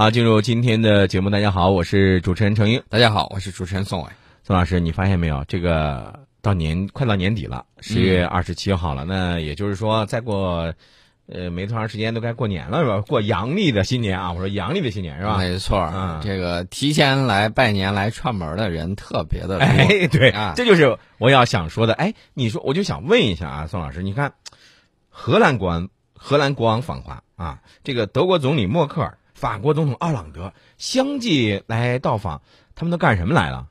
好，进入今天的节目，大家好，我是主持人程英。大家好，我是主持人宋伟。宋老师，你发现没有？这个到年快到年底了，十月二十七号了，那也就是说，再过呃没多长时间都该过年了，是吧？过阳历的新年啊，我说阳历的新年是吧？没错，嗯这个提前来拜年、来串门的人特别的多。哎，对，啊这就是我要想说的。哎，你说，我就想问一下啊，宋老师，你看，荷兰国王荷兰国王访华啊，这个德国总理默克尔、法国总统奥朗德相继来到访，他们都干什么来了？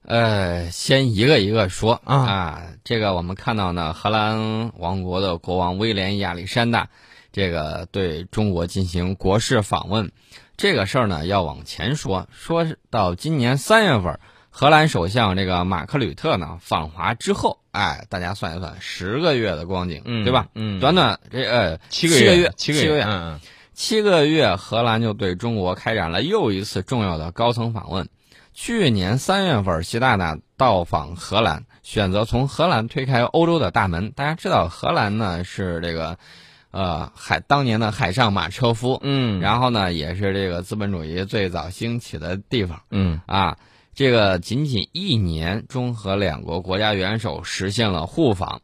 呃，先一个一个说。啊。这个我们看到呢，荷兰王国的国王威廉亚历山大，这个对中国进行国事访问，这个事儿呢要往前说，说到今年三月份，荷兰首相这个马克吕特呢访华之后，哎，大家算一算，十个月的光景，嗯对吧？嗯。短短这呃七个月，七个月，嗯七个月，荷兰就对中国开展了又一次重要的高层访问。去年三月份，习大大到访荷兰，选择从荷兰推开欧洲的大门。大家知道，荷兰呢是这个，呃，海当年的海上马车夫，嗯，然后呢也是这个资本主义最早兴起的地方嗯啊。这个仅仅一年，中荷两国国家元首实现了互访。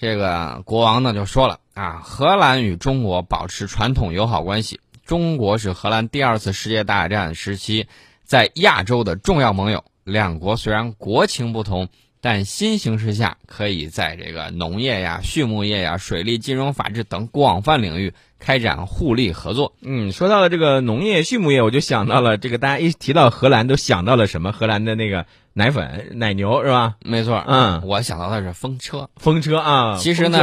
这个国王呢就说了啊，荷兰与中国保持传统友好关系，中国是荷兰第二次世界大战时期在亚洲的重要盟友。两国虽然国情不同，但新形势下可以在这个农业呀、畜牧业呀、水利、金融、法治等广泛领域开展互利合作。嗯，说到了这个农业、畜牧业，我就想到了这个，大家一提到荷兰都想到了什么？荷兰的那个奶粉、奶牛是吧？没错，嗯我想到的是风车。风车啊，其实呢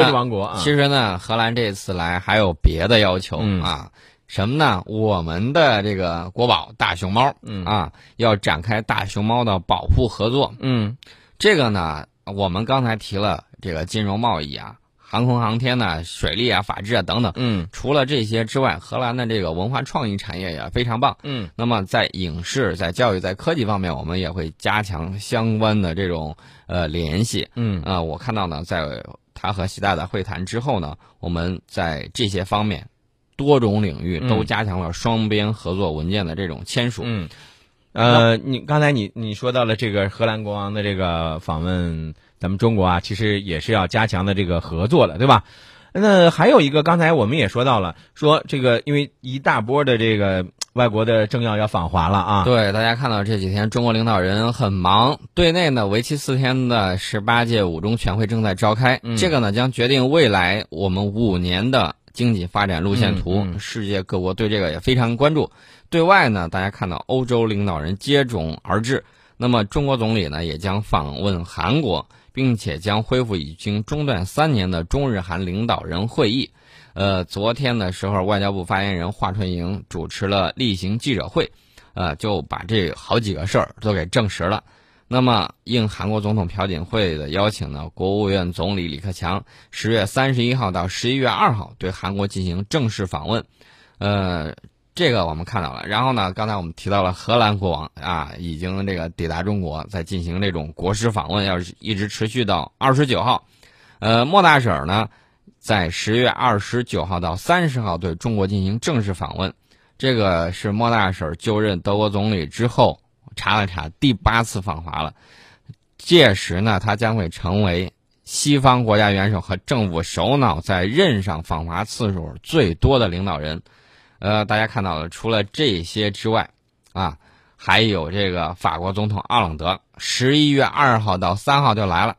其实呢，荷兰这次来还有别的要求、嗯啊，什么呢？我们的这个国宝大熊猫，嗯啊，要展开大熊猫的保护合作。嗯这个呢，我们刚才提了这个金融贸易啊、航空航天呐、水利啊、法治啊等等。嗯除了这些之外，荷兰的这个文化创意产业也非常棒。嗯那么在影视、在教育、在科技方面，我们也会加强相关的这种呃联系。嗯啊、我看到呢，在他和习大大会谈之后呢，我们在这些方面多种领域都嗯加强了双边合作文件的这种签署。嗯，呃，你刚才你你说到了这个荷兰国王的这个访问咱们中国啊，其实也是要加强的这个合作了，对吧？那还有一个，刚才我们也说到了，说这个因为一大波的这个外国的政要要访华了啊，对，大家看到这几天中国领导人很忙，对内呢为期四天的十八届五中全会正在召开，嗯这个呢将决定未来我们五年的经济发展路线图。嗯嗯世界各国对这个也非常关注。对外呢，大家看到欧洲领导人接踵而至，那么中国总理呢也将访问韩国，并且将恢复已经中断三年的中日韩领导人会议。呃，昨天的时候，外交部发言人华春莹主持了例行记者会，呃，就把这好几个事儿都给证实了。那么，应韩国总统朴槿惠的邀请呢，国务院总理李克强十月三十一号到十一月二号对韩国进行正式访问，呃，这个我们看到了。然后呢，刚才我们提到了荷兰国王啊，已经这个抵达中国，在进行这种国事访问，要是一直持续到二十九号。呃，莫大婶儿呢，在十月二十九号到三十号对中国进行正式访问，这个是莫大婶儿就任德国总理之后，查了查第八次访华了。届时呢，他将会成为西方国家元首和政府首脑在任上访华次数最多的领导人。呃，大家看到了，除了这些之外，啊，还有这个法国总统奥朗德，十一月二号到三号就来了。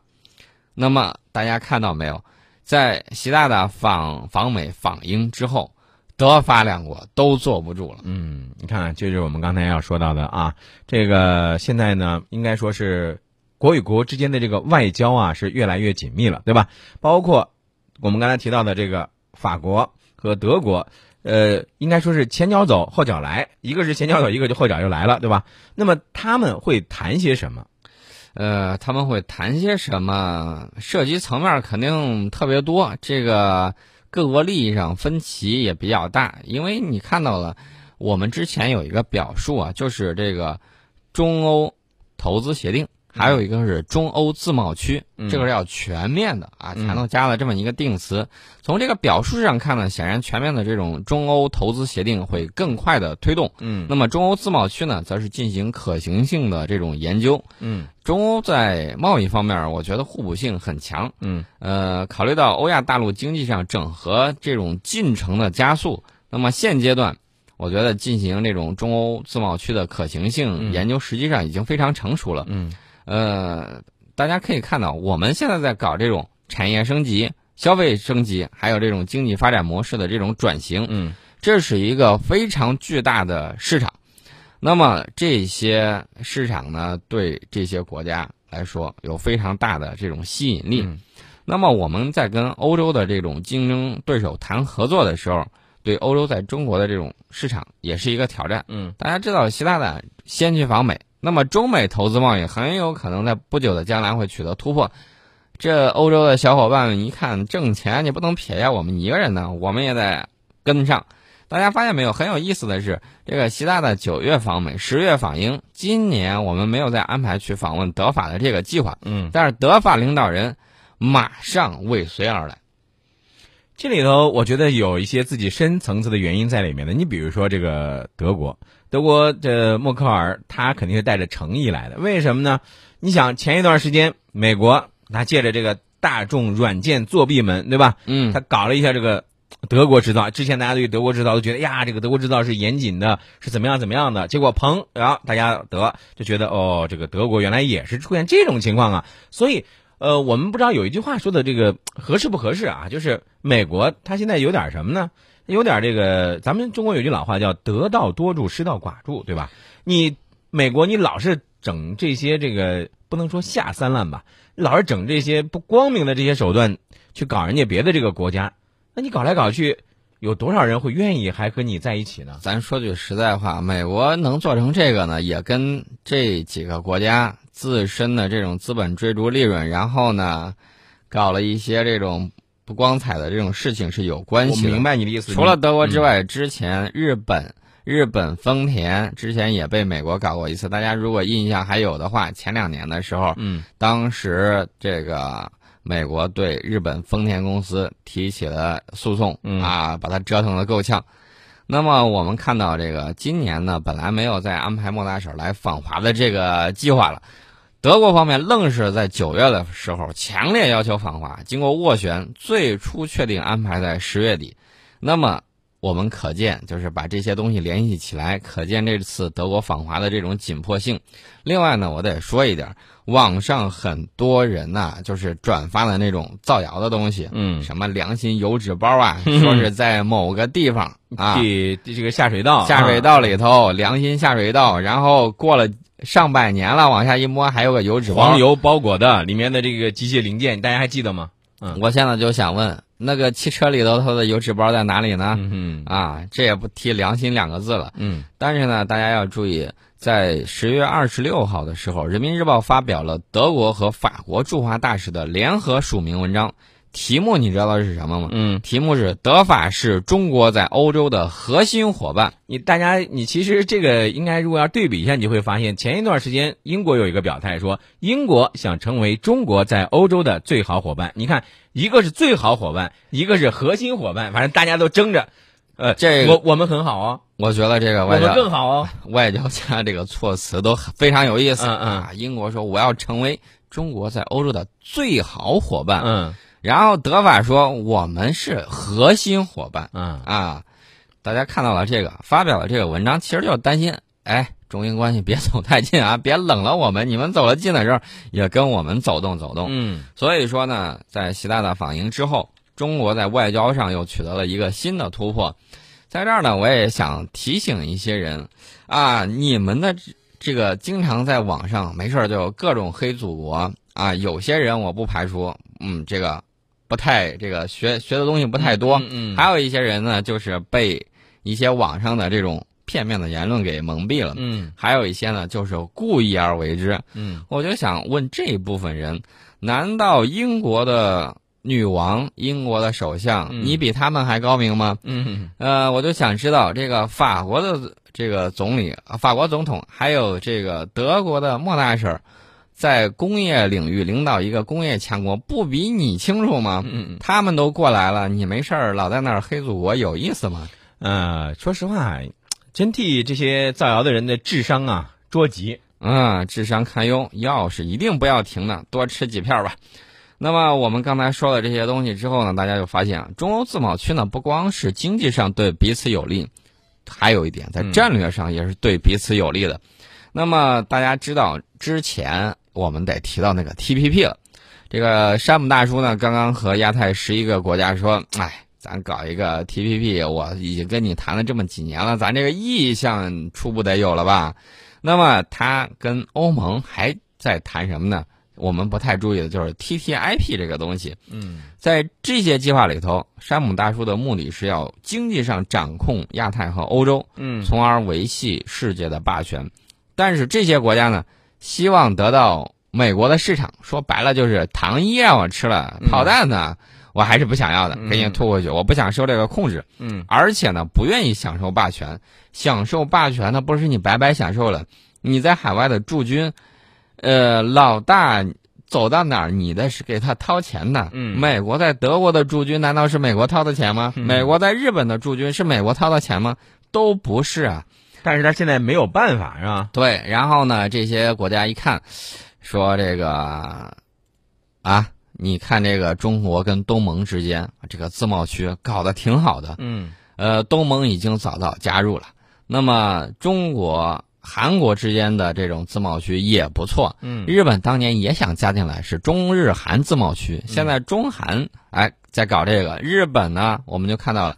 那么大家看到没有，在习大大访访美访英之后，德法两国都坐不住了。嗯，你看，这就是我们刚才要说到的啊。这个现在呢，应该说是国与国之间的这个外交啊，是越来越紧密了，对吧？包括我们刚才提到的这个法国和德国，呃，应该说是前脚走后脚来，一个是前脚走，一个就后脚就来了，对吧？那么他们会谈些什么？呃，他们会谈些什么？涉及层面肯定特别多，这个各国利益上分歧也比较大。因为你看到了，我们之前有一个表述啊，就是这个中欧投资协定还有一个是中欧自贸区，嗯这个是要全面的啊，嗯才能加了这么一个定词。从这个表述上看呢，显然全面的这种中欧投资协定会更快的推动。嗯那么中欧自贸区呢，则是进行可行性的这种研究。嗯中欧在贸易方面，我觉得互补性很强。嗯呃，考虑到欧亚大陆经济上整合这种进程的加速，那么现阶段，我觉得进行这种中欧自贸区的可行性嗯研究，实际上已经非常成熟了。嗯呃，大家可以看到，我们现在在搞这种产业升级、消费升级，还有这种经济发展模式的这种转型，嗯这是一个非常巨大的市场。那么这些市场呢，对这些国家来说有非常大的这种吸引力。嗯那么我们在跟欧洲的这种竞争对手谈合作的时候，对欧洲在中国的这种市场也是一个挑战。嗯大家知道，习大大先去访美，那么中美投资贸易很有可能在不久的将来会取得突破。这欧洲的小伙伴们一看挣钱，你不能撇下我们一个人呢，我们也得跟上。大家发现没有？很有意思的是，这个习大大九月访美，十月访英，今年我们没有再安排去访问德法的这个计划，嗯，但是德法领导人马上尾随而来。这里头我觉得有一些自己深层次的原因在里面的。你比如说这个德国，德国这默克尔他肯定是带着诚意来的。为什么呢？你想前一段时间美国他借着这个大众软件作弊门，对吧？嗯他搞了一下这个德国制造。之前大家对德国制造都觉得呀，这个德国制造是严谨的，是怎么样怎么样的。结果砰，然后大家得就觉得哦，这个德国原来也是出现这种情况啊。所以呃，我们不知道有一句话说的这个合适不合适啊？就是美国它现在有点什么呢？有点这个，咱们中国有句老话叫“得道多助，失道寡助”，对吧？你美国你老是整这些这个不能说下三滥吧，老是整这些不光明的这些手段去搞人家别的这个国家，那你搞来搞去，有多少人会愿意还和你在一起呢？咱说句实在话，美国能做成这个呢，也跟这几个国家自身的这种资本追逐利润，然后呢，搞了一些这种不光彩的这种事情是有关系的。明白你的意思。除了德国之嗯外，之前日本、日本丰田之前也被美国搞过一次。大家如果印象还有的话，前两年的时候，嗯当时这个美国对日本丰田公司提起了诉讼，嗯啊，把它折腾的够呛。那么我们看到这个今年呢，本来没有再安排莫大婶来访华的这个计划了，德国方面愣是在九月的时候强烈要求访华，经过斡旋，最初确定安排在十月底。那么我们可见，就是把这些东西联系起来，可见这次德国访华的这种紧迫性。另外呢，我得说一点，网上很多人呐、就是转发的那种造谣的东西，嗯，什么良心油纸包啊，说是在 某个地方啊，这个下水道，下水啊道里头，良心下水道，然后过了上百年了，往下一摸还有个油纸包黄。油包裹的，里面的这个机械零件，大家还记得吗？嗯我现在就想问，那个汽车里头它的油纸包在哪里呢？嗯啊，这也不提良心两个字了。嗯但是呢，大家要注意，在十月二十六号的时候，《人民日报》发表了德国和法国驻华大使的联合署名文章，题目你知道是什么吗？嗯，题目是“德法是中国在欧洲的核心伙伴你大家你其实这个应该如果要对比一下，你会发现前一段时间英国有一个表态说，英国想成为中国在欧洲的最好伙伴。你看，一个是最好伙伴，一个是核心伙伴，反正大家都争着。呃，这个我我们很好哦，”。我觉得这个我们外交更好哦。外交家这个措辞都非常有意思。嗯嗯啊，英国说我要成为中国在欧洲的最好伙伴，嗯然后德法说我们是核心伙伴嗯啊。大家看到了这个，发表了这个文章，其实就是担心，哎，中英关系别走太近啊，别冷了我们。你们走了近的时候，也跟我们走动走动。嗯所以说呢，在习大大访英之后，中国在外交上又取得了一个新的突破。在这儿呢，我也想提醒一些人，啊，你们的这这个经常在网上没事儿就各种黑祖国啊，有些人我不排除，嗯，这个不太这个学学的东西不太多，嗯还有一些人呢，就是被一些网上的这种片面的言论给蒙蔽了，嗯。还有一些呢，就是故意而为之。嗯。我就想问这一部分人，难道英国的女王、英国的首相，嗯。你比他们还高明吗？嗯。呃，我就想知道这个法国的这个总理、啊法国总统，还有这个德国的莫大婶儿，在工业领域领导一个工业强国，不比你清楚吗？嗯他们都过来了，你没事儿老在那儿黑祖国，有意思吗？呃，说实话，真替这些造谣的人的智商啊捉急。嗯，智商堪忧，药是一定不要停的，多吃几片吧。那么我们刚才说了这些东西之后呢，大家就发现，中欧自贸区呢不光是经济上对彼此有利，还有一点在战略上也是对彼此有利的。那么大家知道，之前我们得提到那个 TPP 了。这个山姆大叔呢，刚刚和亚太十一个国家说，哎，咱搞一个 TPP，我已经跟你谈了这么几年了，咱这个意向初步得有了吧？那么他跟欧盟还在谈什么呢？我们不太注意的就是 TTIP 这个东西。嗯在这些计划里头，山姆大叔的目的是要经济上掌控亚太和欧洲，嗯从而维系世界的霸权。但是这些国家呢，希望得到美国的市场，说白了就是糖衣让我吃了，嗯炮弹呢，我还是不想要的，嗯给你吐回去，我不想受这个控制。嗯而且呢，不愿意享受霸权。享受霸权那，不是你白白享受了，你在海外的驻军，呃，老大走到哪儿，你的是给他掏钱的。嗯美国在德国的驻军难道是美国掏的钱吗？嗯美国在日本的驻军是美国掏的钱吗？都不是啊。但是他现在没有办法，是吧？对，然后呢，这些国家一看，说这个啊，你看这个中国跟东盟之间这个自贸区搞得挺好的，嗯呃，东盟已经早早加入了，那么中国、韩国之间的这种自贸区也不错。嗯日本当年也想加进来，是中日韩自贸区。现在中韩哎在搞这个，日本呢，我们就看到了，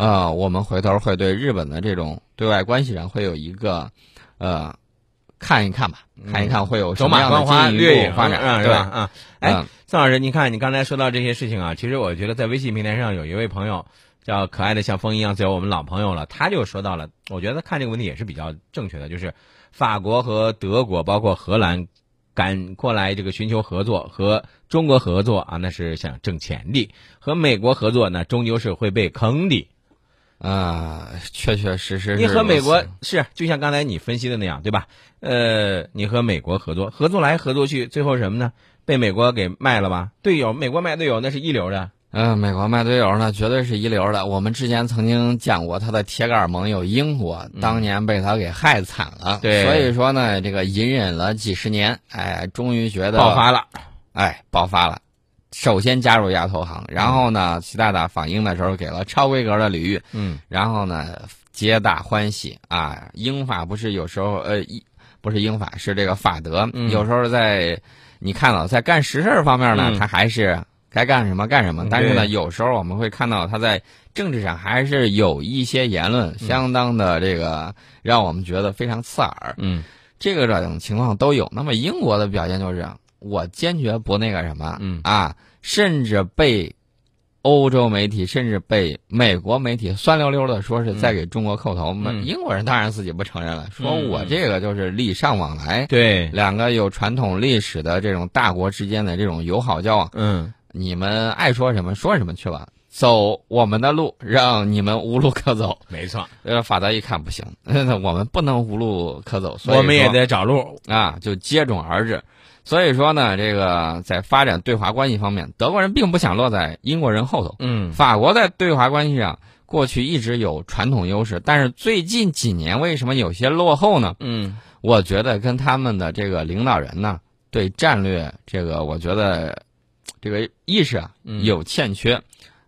呃，我们回头会对日本的这种对外关系上会有一个，呃，看一看吧，看一看会有走什么样的马观花，进一步发展，嗯是对吧？啊，哎嗯，宋老师，你看你刚才说到这些事情啊，其实我觉得在微信平台上有一位朋友叫可爱的像风一样自由，我们老朋友了，他就说到了，我觉得看这个问题也是比较正确的，就是法国和德国，包括荷兰。赶过来这个寻求合作，和中国合作啊，那是想挣钱的；和美国合作呢，终究是会被坑的。啊、确确实实是你和美国是就像刚才你分析的那样，对吧？呃，你和美国合作，合作来合作去，最后什么呢？被美国给卖了吧？队友，美国卖队友那是一流的。嗯，美国卖队友那，绝对是一流的。我们之前曾经讲过，他的铁杆盟友英国，当年被他给害惨了。对所以说呢，这个隐忍了几十年，哎，终于觉得爆，发了。哎，爆发了。首先加入亚投行，然后呢，习大大访英的时候给了超规格的礼遇，嗯然后呢，皆大欢喜啊。英法不是有时候呃，一不是英法是这个法德，嗯有时候在你看到在干实事儿方面呢，嗯他还是该干什么干什么。嗯但是呢，有时候我们会看到他在政治上还是有一些言论相当的这个让我们觉得非常刺耳。嗯这个种情况都有。那么英国的表现就是，我坚决不那个什么，嗯。啊，甚至被欧洲媒体，甚至被美国媒体酸溜溜的说是在给中国叩头。嗯。英国人当然自己不承认了，说嗯我这个就是礼尚往来，对，两个有传统历史的这种大国之间的这种友好交往，嗯。你们爱说什么说什么去吧。走我们的路，让你们无路可走。没错，呃，法德一看不行，我们不能无路可走，所以我们也说得找路。啊，就接踵而至。所以说呢，这个在发展对华关系方面，德国人并不想落在英国人后头。嗯法国在对华关系上过去一直有传统优势，但是最近几年为什么有些落后呢？嗯我觉得跟他们的这个领导人呢，对战略这个，我觉得这个意识啊嗯有欠缺，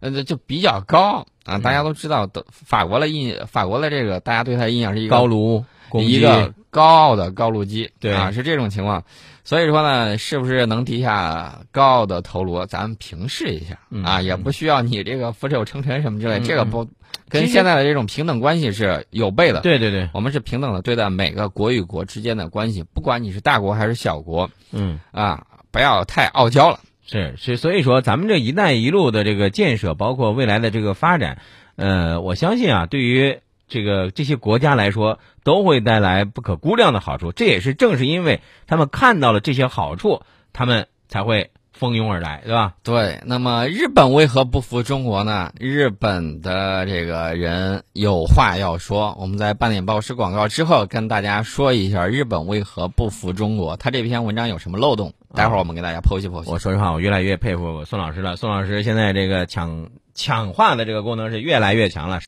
呃，就比较高啊。大家都知道，的法国的印法国的这个，大家对他的印象是一个高炉攻击一个高傲的高卢机，对啊，是这种情况。所以说呢，是不是能低下高傲的头颅，咱们平视一下、嗯啊，也不需要你这个俯首称臣什么之类，嗯这个不跟现在的这种平等关系是有悖的。对对对，我们是平等的对待每个国与国之间的关系，不管你是大国还是小国嗯。啊，不要太傲娇了。是是，所以说咱们这“一带一路”的这个建设，包括未来的这个发展，呃，我相信啊，对于这个这些国家来说，都会带来不可估量的好处。这也是正是因为他们看到了这些好处，他们才会蜂拥而来，对吧？对，那么日本为何不服中国呢？日本的这个人有话要说。我们在半点报时广告之后，跟大家说一下日本为何不服中国，他这篇文章有什么漏洞？待会儿我们给大家剖析剖析。我说实话，我越来越佩服宋老师了。宋老师现在这个抢抢话的这个功能是越来越强了。